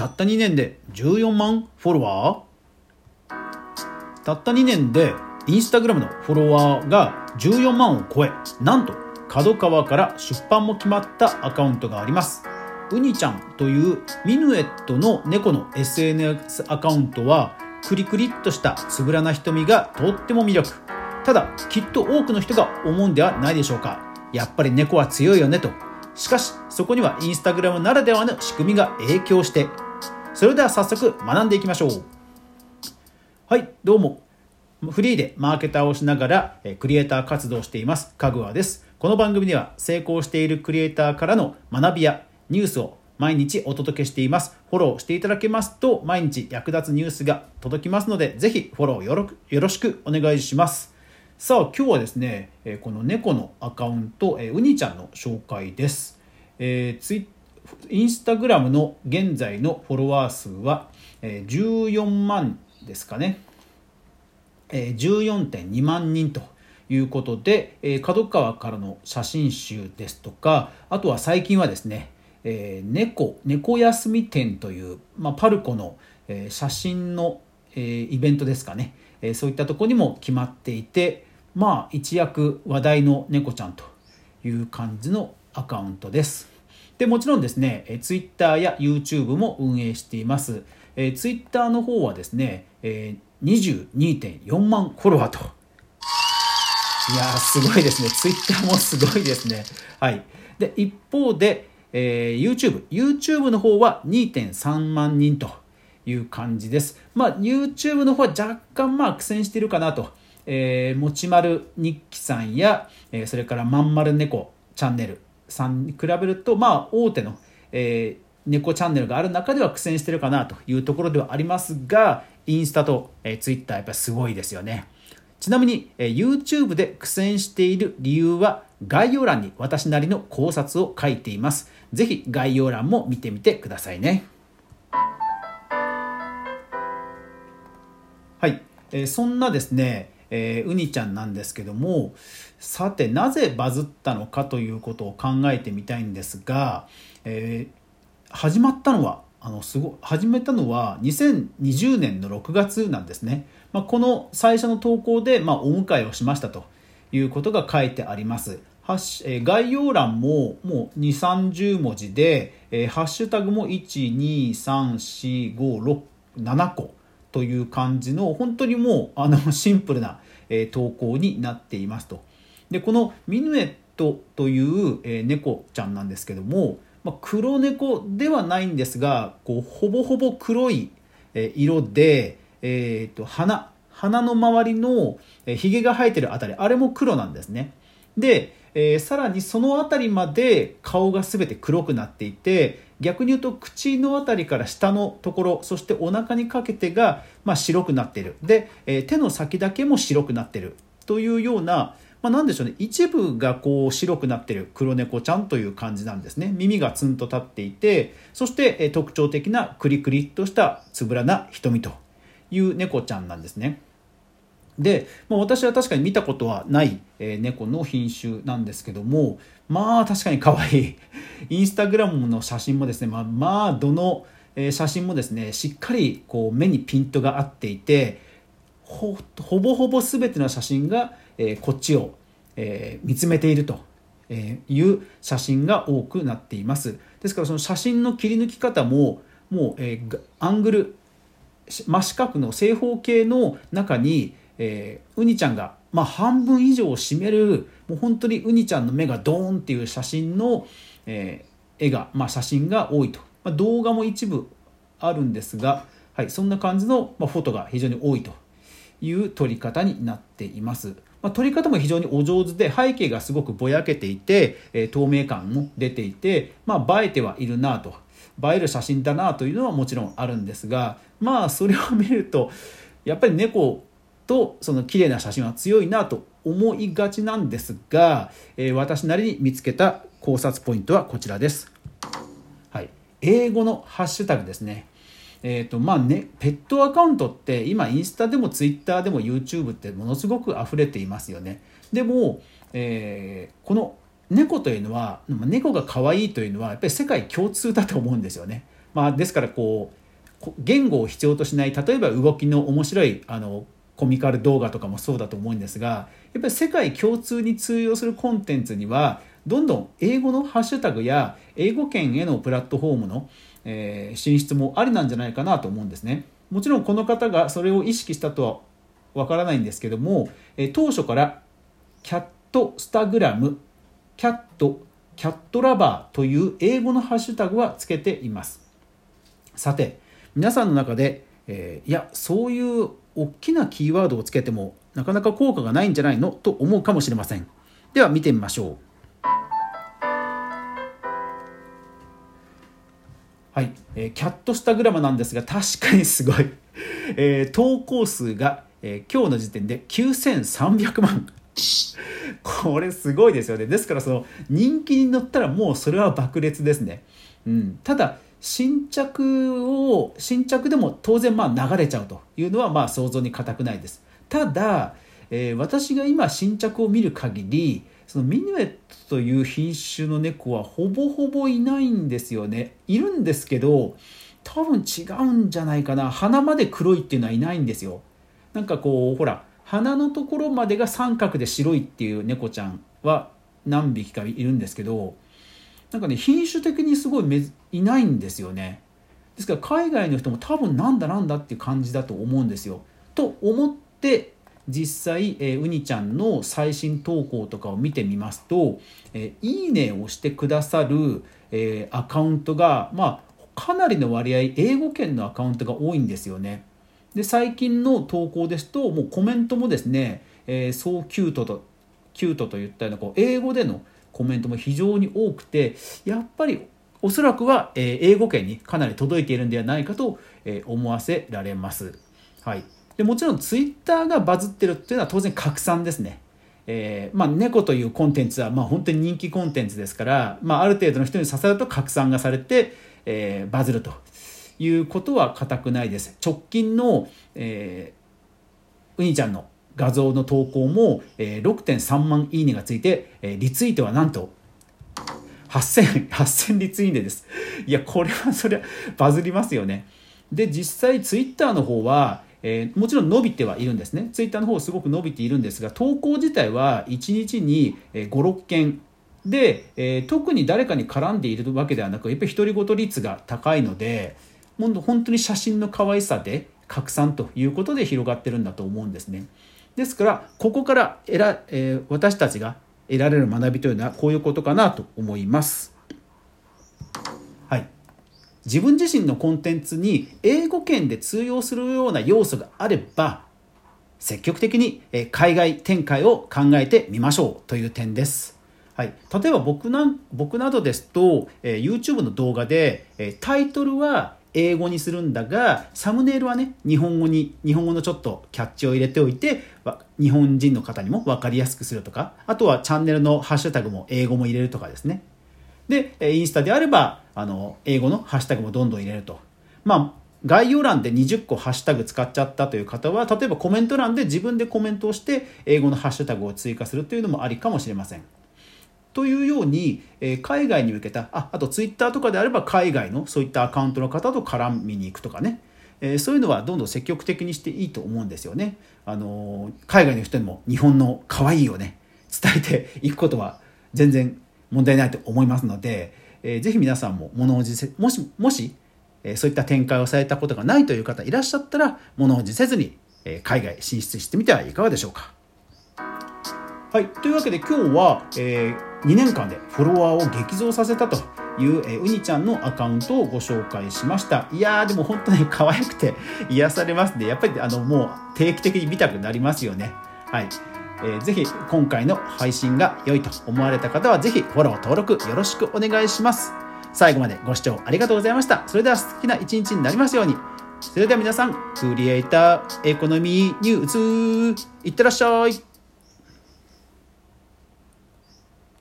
たった2年で14万フォロワー？たった2年でインスタグラムのフォロワーが14万を超えなんと角川から出版も決まったアカウントがあります。ウニちゃんというミヌエットの猫の SNS アカウントはクリクリっとしたつぶらな瞳がとっても魅力。ただきっと多くの人が思うんではないでしょうか。やっぱり猫は強いよねと。しかしそこにはインスタグラムならではの仕組みが影響してそれでは早速学んでいきましょうはいどうもフリーでマーケターをしながらクリエイター活動していますかぐわですこの番組では成功しているクリエイターからの学びやニュースを毎日お届けしています。フォローしていただけますと、毎日役立つニュースが届きますので、ぜひフォローよろしくお願いします。さあ、今日はですね、この猫のアカウント、ウニちゃんの紹介です。えー、インスタグラムの現在のフォロワー数は14万ですかね。14.2万人ということで、角川からの写真集ですとか、あとは最近はですね、え、猫猫休み展という、まあ、パルコの、え、写真の、え、イベントですかね、え、そういったところにも決まっていてまあ一躍話題の猫ちゃんという感じのアカウントです。でもちろんですね、えー、Twitter や YouTube も運営しています。えー、Twitter の方はですね、えー、22.4万フォロワーと。いやーすごいですね。Twitter もすごいですね。はい。で、一方で、えー、YouTube。YouTube の方は2.3万人という感じです。まあ、YouTube の方は若干まあ苦戦しているかなと。えー、もちまる日記さんや、えー、それからまんまる猫チャンネルさんに比べると、まあ、大手の、えー、猫チャンネルがある中では苦戦してるかなというところではありますが、インスタと、えー、ツイッターやっぱりすごいですよね。ちなみに、えー、YouTube で苦戦している理由は概要欄に私なりの考察を書いています。ぜひ概要欄も見てみてくださいね。はい、えー、そんなですね、えー、ちゃんなんですけどもさてなぜバズったのかということを考えてみたいんですが、えー、始まったのはあのすご始めたのは2020年の6月なんですね、まあ、この最初の投稿で、まあ、お迎えをしましたということが書いてあります。概要欄ももう2、30文字で、えー、ハッシュタグも1、2、3、4、5、6、7個という感じの本当にもうあの シンプルな、え、投稿になっていますと。で、このミヌエットという、え、猫ちゃんなんですけども、まあ、黒猫ではないんですが、こうほぼほぼ黒い、え、色で、えーと、と鼻、鼻の周りのひげが生えてるあたり、あれも黒なんですね。で、えー、さらにその辺りまで顔が全て黒くなっていて逆に言うと口の辺りから下のところそしてお腹にかけてが、まあ、白くなっている。で、え、手の先だけも白くなっているというような、まあ、なんでしょうね。一部がこう白くなっている。黒猫ちゃんという感じなんですね。耳がツンと立っていてそして、え、特徴的なクリクリっとしたつぶらな瞳という猫ちゃんなんですね。で、まあ、私は確かに見たことはない、えー、猫の品種なんですけどもまあ確かに可愛い。インスタグラムの写真もですねまあ、まあ、どの写真もですねしっかりこう目にピントが合っていてほぼほぼ全ての写真が、えー、こっちを、えー、見つめているという写真が多くなっています。ですからその写真の切り抜き方ももう、えー、アングル真四角の正方形の中にえー、ウニちゃんが、まあ、半分以上を占めるもう本当にウニちゃんの目がドーンっていう写真の、えー、絵が、まあ、写真が多いと、まあ、動画も一部あるんですが、はい、そんな感じの、まあ、フォトが非常に多いという撮り方になっています。まあ、撮り方も非常にお上手で背景がすごくぼやけていて、えー、透明感も出ていて、まあ、映えてはいるなと映える写真だなというのはもちろんあるんですがまあそれを見るとやっぱり猫とその綺麗な写真は強いなと思いがちなんですが、えー、私なりに見つけた考察ポイントはこちらです。はい、英語のハッシュタグですね。えーとまあね、ペットアカウントって今インスタでもツイッターでも YouTube ってものすごく溢れていますよね。でも、えー、この猫というのは猫が可愛いというのはやっぱり世界共通だと思うんですよね。まあ、ですからこう言語を必要としない例えば動きの面白いあのコミカル動画とかもそうだと思うんですがやっぱり世界共通に通用するコンテンツにはどんどん英語のハッシュタグや英語圏へのプラットフォームの、えー、進出もありなんじゃないかなと思うんですね。もちろんこの方がそれを意識したとはわからないんですけども、え、当初からキャットスタグラム、キャット、キャットラバーという英語のハッシュタグはつけています。さて、皆さんの中で、え、いや、そういう大きなキーワードをつけてもなかなか効果がないんじゃないのと思うかもしれません。では見てみましょう。はい、えー、キャットスタグラムなんですが確かにすごい、えー、投稿数が、えー、今日の時点で9300万。これすごいですよね。ですからその人気に乗ったらもうそれは爆裂ですね、うん、ただ新着を新着でも当然まあ流れちゃうというのはまあ想像に難くないです。ただ、えー、私が今新着を見る限りそのミニュエットという品種の猫はほぼほぼいないんですよね。いるんですけど多分違うんじゃないかな。鼻まで黒いっていうのはいないんですよ。なんかこうほら鼻のところまでが三角で白いっていう猫ちゃんは何匹かいるんですけどなんかね品種的にすごいめいないんですよねですから海外の人も多分なんだなんだっていう感じだと思うんですよと思って実際、えー、ウニちゃんの最新投稿とかを見てみますと「えー、いいね」をしてくださる、えー、アカウントが、まあ、かなりの割合英語圏のアカウントが多いんですよね。で最近の投稿ですともうコメントもですね「えー、そうキュートと」キュートといったようなこう英語でのコメントも非常に多くてやっぱりおそらくは、え、英語圏にかなり届いているんではないかと、え、思わせられます。はいでもちろんツイッターがバズってるっていうのは当然拡散ですね。えー、まあ、猫というコンテンツはまあ本当に人気コンテンツですから、まあ、ある程度の人に刺さると拡散がされて、えー、バズるということは固くないです。直近の、えー、ウニちゃんの画像の投稿も、えー、6.3万いいねがついて、え、リツイートはなんと8000、8000リツイートです。いや、これはそれはバズりますよね。で、実際ツイッターの方は、えー、もちろん伸びてはいるんですね。ツイッターの方すごく伸びているんですが、投稿自体は1日に5、6件で、えー、特に誰かに絡んでいるわけではなく、やっぱり独り言率が高いので、本当に写真の可愛さで拡散ということで広がってるんだと思うんですね。ですから、ここから得ら、えー、私たちが得られる学びというのはこういうことかなと思います。はい自分自身のコンテンツに英語圏で通用するような要素があれば積極的に海外展開を考えてみましょうという点です。はい、例えば僕な僕などですと、えー、YouTube の動画で、えー、タイトルは英語にするんだがサムネイルはね日本語に日本語のちょっとキャッチを入れておいて日本人の方にも分かりやすくするとかあとはチャンネルのハッシュタグも英語も入れるとかですねでインスタであればあの英語のハッシュタグもどんどん入れると。まあ概要欄で20個ハッシュタグ使っちゃったという方は例えばコメント欄で自分でコメントをして英語のハッシュタグを追加するというのもありかもしれません。というように、えー、海外に向けたああとツイッターとかであれば海外のそういったアカウントの方と絡みに行くとかね、えー、そういうのはどんどん積極的にしていいと思うんですよね。あのー、海外の人にも日本の可愛いをね伝えていくことは全然問題ないと思いますので、えー、ぜひ皆さんも物おじせもしもし、えー、そういった展開をされたことがないという方いらっしゃったら物おじせずに、えー、海外進出してみてはいかがでしょうか。はい、というわけで今日は、えー、2年間でフォロワーを激増させたという、えー、ウニちゃんのアカウントをご紹介しました。いやーでも本当に 可愛くて癒されますね。やっぱりあのもう定期的に見たくなりますよね。はい。えー、ぜひ今回の配信が良いと思われた方はぜひフォロー登録よろしくお願いします。最後までご視聴ありがとうございました。それでは素敵な一日になりますように。それでは皆さん、クリエイターエコノミーニュース、いってらっしゃい。